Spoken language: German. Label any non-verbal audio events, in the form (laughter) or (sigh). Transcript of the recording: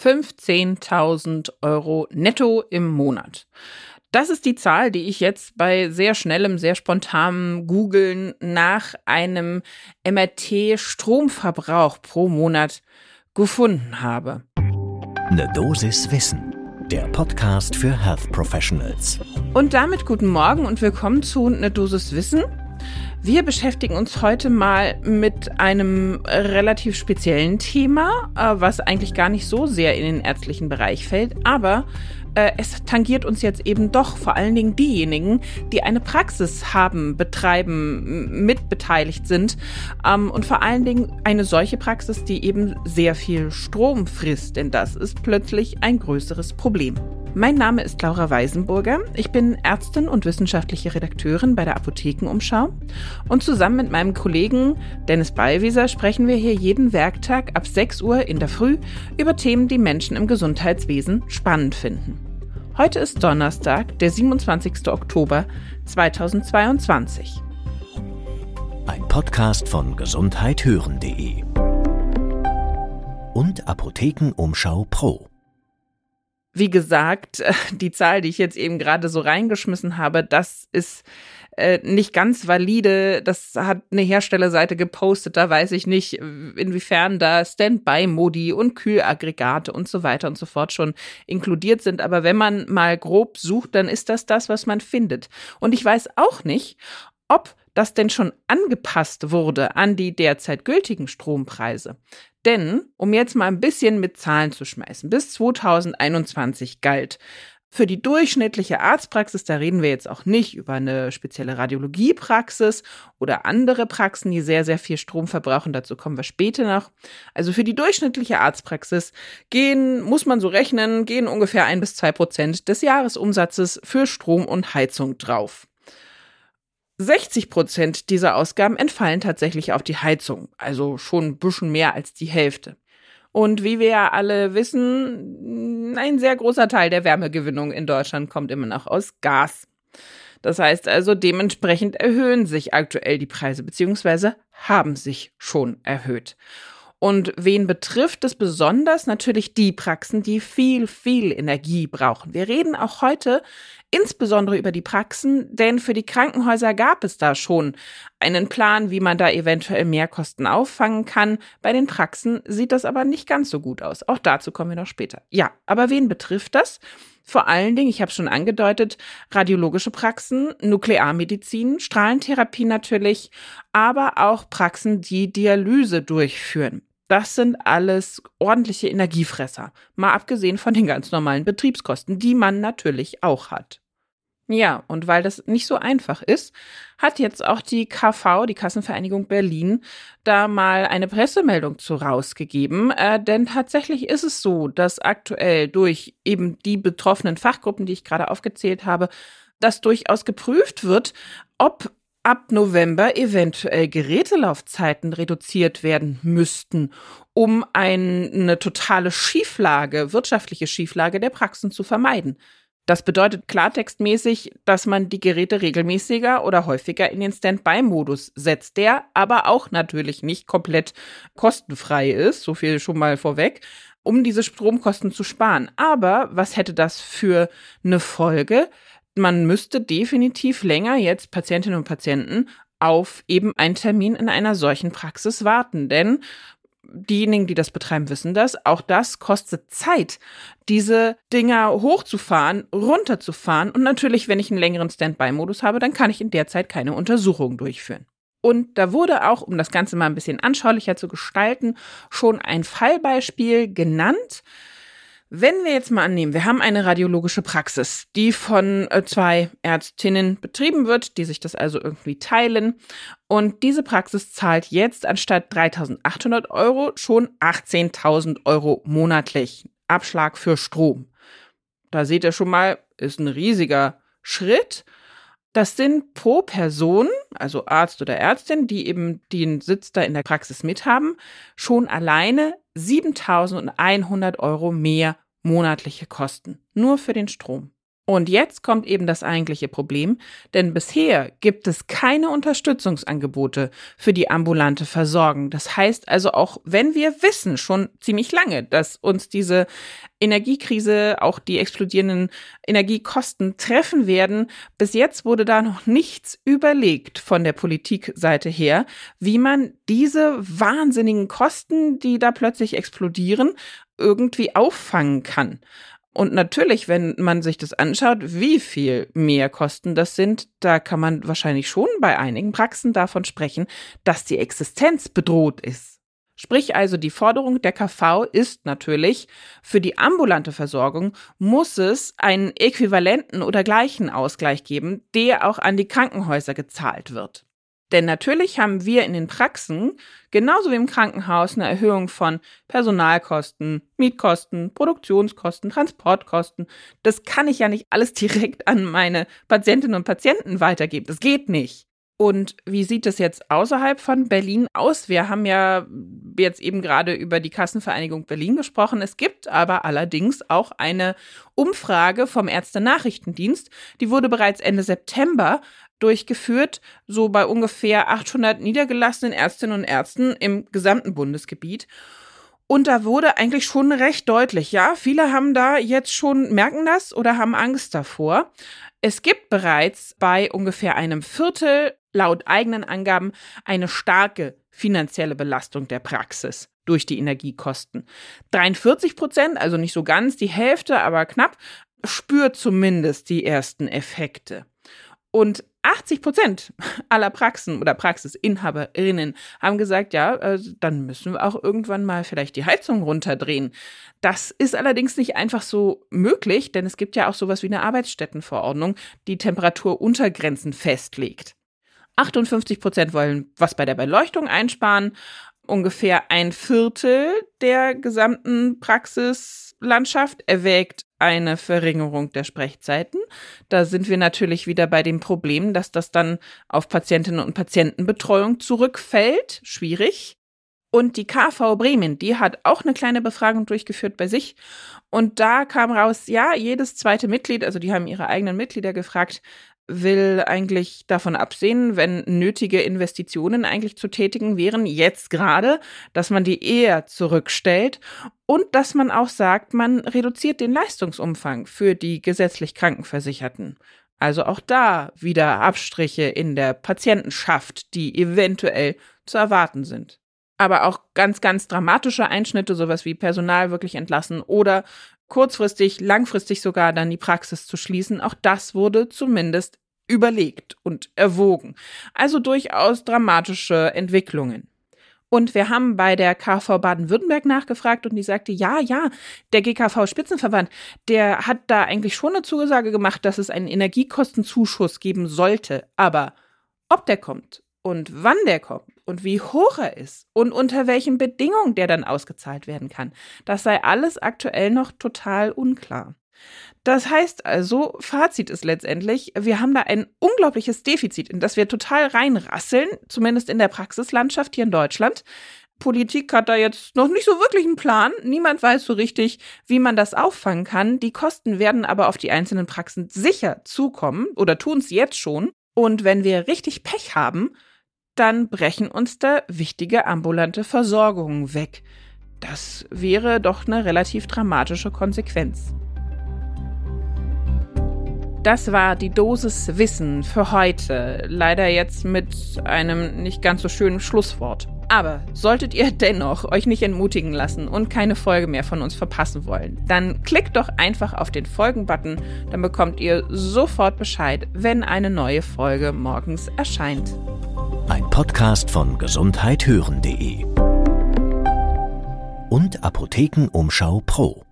15.000 Euro netto im Monat. Das ist die Zahl, die ich jetzt bei sehr schnellem, sehr spontanem Googlen nach einem MRT-Stromverbrauch pro Monat gefunden habe. Eine Dosis Wissen, der Podcast für Health Professionals. Und damit guten Morgen und willkommen zu Eine Dosis Wissen. Wir beschäftigen uns heute mal mit einem relativ speziellen Thema, äh, was eigentlich gar nicht so sehr in den ärztlichen Bereich fällt, aber äh, es tangiert uns jetzt eben doch vor allen Dingen diejenigen, die eine Praxis haben, betreiben, mitbeteiligt sind ähm, und vor allen Dingen eine solche Praxis, die eben sehr viel Strom frisst, denn das ist plötzlich ein größeres Problem. Mein Name ist Laura Weisenburger. Ich bin Ärztin und wissenschaftliche Redakteurin bei der Apothekenumschau. Und zusammen mit meinem Kollegen Dennis Ballwieser sprechen wir hier jeden Werktag ab 6 Uhr in der Früh über Themen, die Menschen im Gesundheitswesen spannend finden. Heute ist Donnerstag, der 27. Oktober 2022. Ein Podcast von gesundheithören.de und Apothekenumschau Pro. Wie gesagt, die Zahl, die ich jetzt eben gerade so reingeschmissen habe, das ist äh, nicht ganz valide. Das hat eine Herstellerseite gepostet. Da weiß ich nicht, inwiefern da Standby-Modi und Kühlaggregate und so weiter und so fort schon inkludiert sind. Aber wenn man mal grob sucht, dann ist das das, was man findet. Und ich weiß auch nicht, ob das denn schon angepasst wurde an die derzeit gültigen Strompreise. Denn, um jetzt mal ein bisschen mit Zahlen zu schmeißen, bis 2021 galt für die durchschnittliche Arztpraxis, da reden wir jetzt auch nicht über eine spezielle Radiologiepraxis oder andere Praxen, die sehr, sehr viel Strom verbrauchen. Dazu kommen wir später noch. Also für die durchschnittliche Arztpraxis gehen, muss man so rechnen, gehen ungefähr ein bis zwei Prozent des Jahresumsatzes für Strom und Heizung drauf. 60 Prozent dieser Ausgaben entfallen tatsächlich auf die Heizung, also schon ein bisschen mehr als die Hälfte. Und wie wir ja alle wissen, ein sehr großer Teil der Wärmegewinnung in Deutschland kommt immer noch aus Gas. Das heißt also, dementsprechend erhöhen sich aktuell die Preise, beziehungsweise haben sich schon erhöht. Und wen betrifft es besonders? Natürlich die Praxen, die viel, viel Energie brauchen. Wir reden auch heute insbesondere über die Praxen, denn für die Krankenhäuser gab es da schon einen Plan, wie man da eventuell Mehrkosten auffangen kann. Bei den Praxen sieht das aber nicht ganz so gut aus. Auch dazu kommen wir noch später. Ja, aber wen betrifft das? Vor allen Dingen, ich habe schon angedeutet, radiologische Praxen, Nuklearmedizin, Strahlentherapie natürlich, aber auch Praxen, die Dialyse durchführen. Das sind alles ordentliche Energiefresser, mal abgesehen von den ganz normalen Betriebskosten, die man natürlich auch hat. Ja, und weil das nicht so einfach ist, hat jetzt auch die KV, die Kassenvereinigung Berlin, da mal eine Pressemeldung zu rausgegeben. Äh, denn tatsächlich ist es so, dass aktuell durch eben die betroffenen Fachgruppen, die ich gerade aufgezählt habe, das durchaus geprüft wird, ob ab November eventuell Gerätelaufzeiten reduziert werden müssten, um eine totale Schieflage, wirtschaftliche Schieflage der Praxen zu vermeiden. Das bedeutet klartextmäßig, dass man die Geräte regelmäßiger oder häufiger in den Standby-Modus setzt, der aber auch natürlich nicht komplett kostenfrei ist, so viel schon mal vorweg, um diese Stromkosten zu sparen. Aber was hätte das für eine Folge? Man müsste definitiv länger jetzt Patientinnen und Patienten auf eben einen Termin in einer solchen Praxis warten. Denn diejenigen, die das betreiben, wissen das. Auch das kostet Zeit, diese Dinger hochzufahren, runterzufahren. Und natürlich, wenn ich einen längeren Standby-Modus habe, dann kann ich in der Zeit keine Untersuchungen durchführen. Und da wurde auch, um das Ganze mal ein bisschen anschaulicher zu gestalten, schon ein Fallbeispiel genannt. Wenn wir jetzt mal annehmen, wir haben eine radiologische Praxis, die von äh, zwei Ärztinnen betrieben wird, die sich das also irgendwie teilen. Und diese Praxis zahlt jetzt anstatt 3.800 Euro schon 18.000 Euro monatlich. Abschlag für Strom. Da seht ihr schon mal, ist ein riesiger Schritt. Das sind pro Person, also Arzt oder Ärztin, die eben den Sitz da in der Praxis mithaben, schon alleine 7100 Euro mehr monatliche Kosten. Nur für den Strom. Und jetzt kommt eben das eigentliche Problem, denn bisher gibt es keine Unterstützungsangebote für die ambulante Versorgung. Das heißt also auch, wenn wir wissen schon ziemlich lange, dass uns diese Energiekrise, auch die explodierenden Energiekosten treffen werden, bis jetzt wurde da noch nichts überlegt von der Politikseite her, wie man diese wahnsinnigen Kosten, die da plötzlich explodieren, irgendwie auffangen kann. Und natürlich, wenn man sich das anschaut, wie viel mehr Kosten das sind, da kann man wahrscheinlich schon bei einigen Praxen davon sprechen, dass die Existenz bedroht ist. Sprich also, die Forderung der KV ist natürlich, für die ambulante Versorgung muss es einen äquivalenten oder gleichen Ausgleich geben, der auch an die Krankenhäuser gezahlt wird. Denn natürlich haben wir in den Praxen, genauso wie im Krankenhaus, eine Erhöhung von Personalkosten, Mietkosten, Produktionskosten, Transportkosten. Das kann ich ja nicht alles (laughs) direkt an meine Patientinnen und Patienten weitergeben. Das geht nicht. Und wie sieht es jetzt außerhalb von Berlin aus? Wir haben ja jetzt eben gerade über die Kassenvereinigung Berlin gesprochen. Es gibt aber allerdings auch eine Umfrage vom Ärzte-Nachrichtendienst. Die wurde bereits Ende September durchgeführt, so bei ungefähr 800 niedergelassenen Ärztinnen und Ärzten im gesamten Bundesgebiet. Und da wurde eigentlich schon recht deutlich, ja, viele haben da jetzt schon, merken das oder haben Angst davor. Es gibt bereits bei ungefähr einem Viertel laut eigenen Angaben eine starke finanzielle Belastung der Praxis durch die Energiekosten. 43 Prozent, also nicht so ganz die Hälfte, aber knapp, spürt zumindest die ersten Effekte. Und 80 Prozent aller Praxen oder Praxisinhaberinnen haben gesagt, ja, äh, dann müssen wir auch irgendwann mal vielleicht die Heizung runterdrehen. Das ist allerdings nicht einfach so möglich, denn es gibt ja auch sowas wie eine Arbeitsstättenverordnung, die Temperaturuntergrenzen festlegt. 58 Prozent wollen was bei der Beleuchtung einsparen. Ungefähr ein Viertel der gesamten Praxislandschaft erwägt eine Verringerung der Sprechzeiten. Da sind wir natürlich wieder bei dem Problem, dass das dann auf Patientinnen und Patientenbetreuung zurückfällt. Schwierig. Und die KV Bremen, die hat auch eine kleine Befragung durchgeführt bei sich. Und da kam raus, ja, jedes zweite Mitglied, also die haben ihre eigenen Mitglieder gefragt, will eigentlich davon absehen, wenn nötige Investitionen eigentlich zu tätigen wären, jetzt gerade, dass man die eher zurückstellt und dass man auch sagt, man reduziert den Leistungsumfang für die gesetzlich Krankenversicherten. Also auch da wieder Abstriche in der Patientenschaft, die eventuell zu erwarten sind. Aber auch ganz, ganz dramatische Einschnitte, sowas wie Personal wirklich entlassen oder kurzfristig, langfristig sogar dann die Praxis zu schließen. Auch das wurde zumindest überlegt und erwogen. Also durchaus dramatische Entwicklungen. Und wir haben bei der KV Baden-Württemberg nachgefragt und die sagte, ja, ja, der GKV-Spitzenverband, der hat da eigentlich schon eine Zusage gemacht, dass es einen Energiekostenzuschuss geben sollte. Aber ob der kommt und wann der kommt und wie hoch er ist und unter welchen Bedingungen der dann ausgezahlt werden kann, das sei alles aktuell noch total unklar. Das heißt also, Fazit ist letztendlich, wir haben da ein unglaubliches Defizit, in das wir total reinrasseln, zumindest in der Praxislandschaft hier in Deutschland. Politik hat da jetzt noch nicht so wirklich einen Plan. Niemand weiß so richtig, wie man das auffangen kann. Die Kosten werden aber auf die einzelnen Praxen sicher zukommen oder tun es jetzt schon. Und wenn wir richtig Pech haben, dann brechen uns da wichtige ambulante Versorgungen weg. Das wäre doch eine relativ dramatische Konsequenz. Das war die Dosis Wissen für heute. Leider jetzt mit einem nicht ganz so schönen Schlusswort. Aber solltet ihr dennoch euch nicht entmutigen lassen und keine Folge mehr von uns verpassen wollen, dann klickt doch einfach auf den Folgen-Button, dann bekommt ihr sofort Bescheid, wenn eine neue Folge morgens erscheint. Ein Podcast von gesundheithören.de und Apothekenumschau Pro.